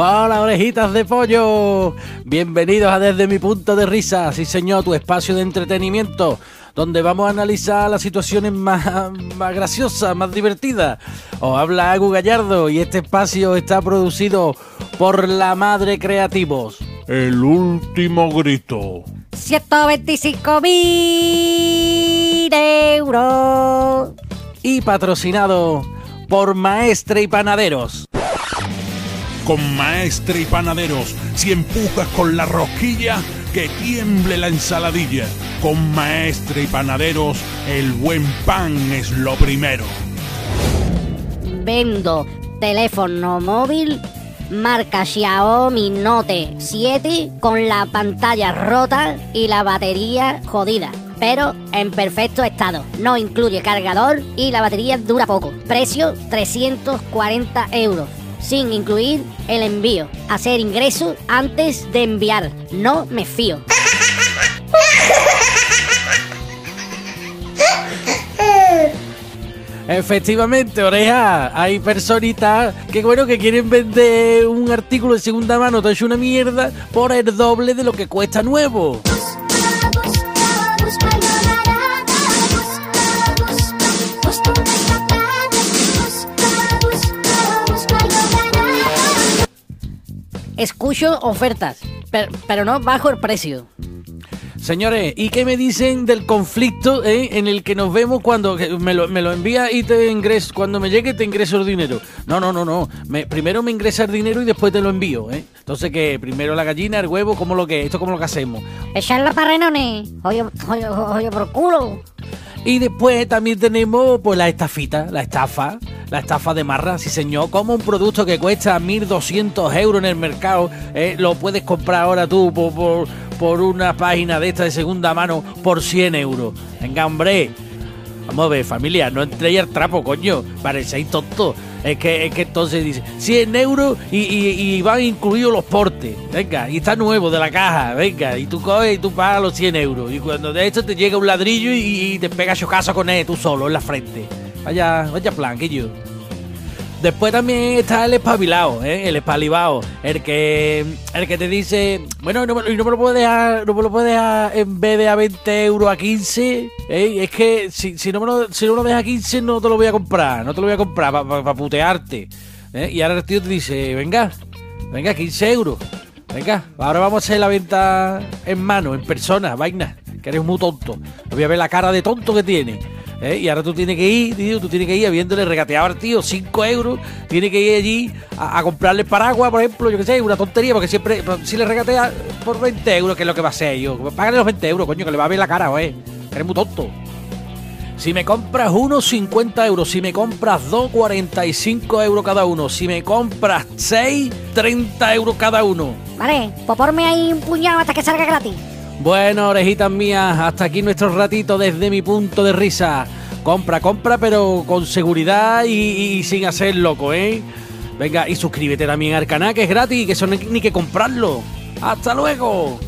Hola, orejitas de pollo. Bienvenidos a Desde mi punto de risa, sí señor, tu espacio de entretenimiento, donde vamos a analizar las situaciones más, más graciosas, más divertidas. Os habla Agu Gallardo y este espacio está producido por La Madre Creativos. El último grito. 125 mil euros. Y patrocinado por Maestre y Panaderos. Con maestre y panaderos, si empujas con la rosquilla, que tiemble la ensaladilla. Con maestre y panaderos, el buen pan es lo primero. Vendo teléfono móvil marca Xiaomi Note 7 con la pantalla rota y la batería jodida. Pero en perfecto estado. No incluye cargador y la batería dura poco. Precio 340 euros. Sin incluir el envío. Hacer ingreso antes de enviar. No me fío. Efectivamente, oreja, hay personitas que bueno que quieren vender un artículo de segunda mano, hecho una mierda, por el doble de lo que cuesta nuevo. Escucho ofertas, pero, pero no bajo el precio. Señores, ¿y qué me dicen del conflicto eh, en el que nos vemos cuando que me lo, me lo envía y te ingreso, cuando me llegue te ingreso el dinero? No, no, no, no. Me- primero me ingresa el dinero y después te lo envío, ¿eh? Entonces, ¿qué? Primero la gallina, el huevo, ¿cómo lo que? Esto como lo que hacemos. Echarla para renones. Oye, oye, oye, por culo. Y después también tenemos pues la estafita, la estafa, la estafa de marra, sí señor, como un producto que cuesta 1.200 euros en el mercado, eh, lo puedes comprar ahora tú por, por, una página de esta de segunda mano por 100 euros. Venga, hombre, vamos a ver, familia, no entréis al trapo, coño, parecéis tontos. Es que, es que entonces dice 100 euros y, y, van incluidos los portes. Venga, y está nuevo de la caja. Venga, y tú coges y tú pagas los 100 euros. Y cuando de esto te llega un ladrillo y, te pega chocazo con él tú solo en la frente. Vaya, vaya plan. Después también está el espabilado, ¿eh? el espalibao, el que, el que te dice, bueno, no, no me lo puedo dejar, no me lo puedo dejar en vez de a 20 euros a 15, ¿eh? es que si, si no me lo, si no me dejas a 15 no te lo voy a comprar, no te lo voy a comprar para putearte. ¿eh? Y ahora el tío te dice, venga, venga, 15 euros, venga, ahora vamos a hacer la venta en mano, en persona, vaina, que eres muy tonto, voy a ver la cara de tonto que tiene. ¿Eh? Y ahora tú tienes que ir, tío, tú tienes que ir habiéndole regateado al tío 5 euros, tienes que ir allí a, a comprarle paraguas, por ejemplo, yo qué sé, una tontería, porque siempre, pues, si le regatea por 20 euros, que es lo que va a ser yo, págale los 20 euros, coño, que le va a ver la cara. Que eres muy tonto. Si me compras uno, 50 euros. Si me compras dos, 45 euros cada uno. Si me compras seis, 30 euros cada uno. Vale, pues ponme ahí un puñado hasta que salga gratis. Bueno, orejitas mías, hasta aquí nuestro ratito desde mi punto de risa. Compra, compra, pero con seguridad y, sin hacer loco, ¿eh? Venga, y suscríbete también al canal, que es gratis, que eso no hay ni que comprarlo. ¡Hasta luego!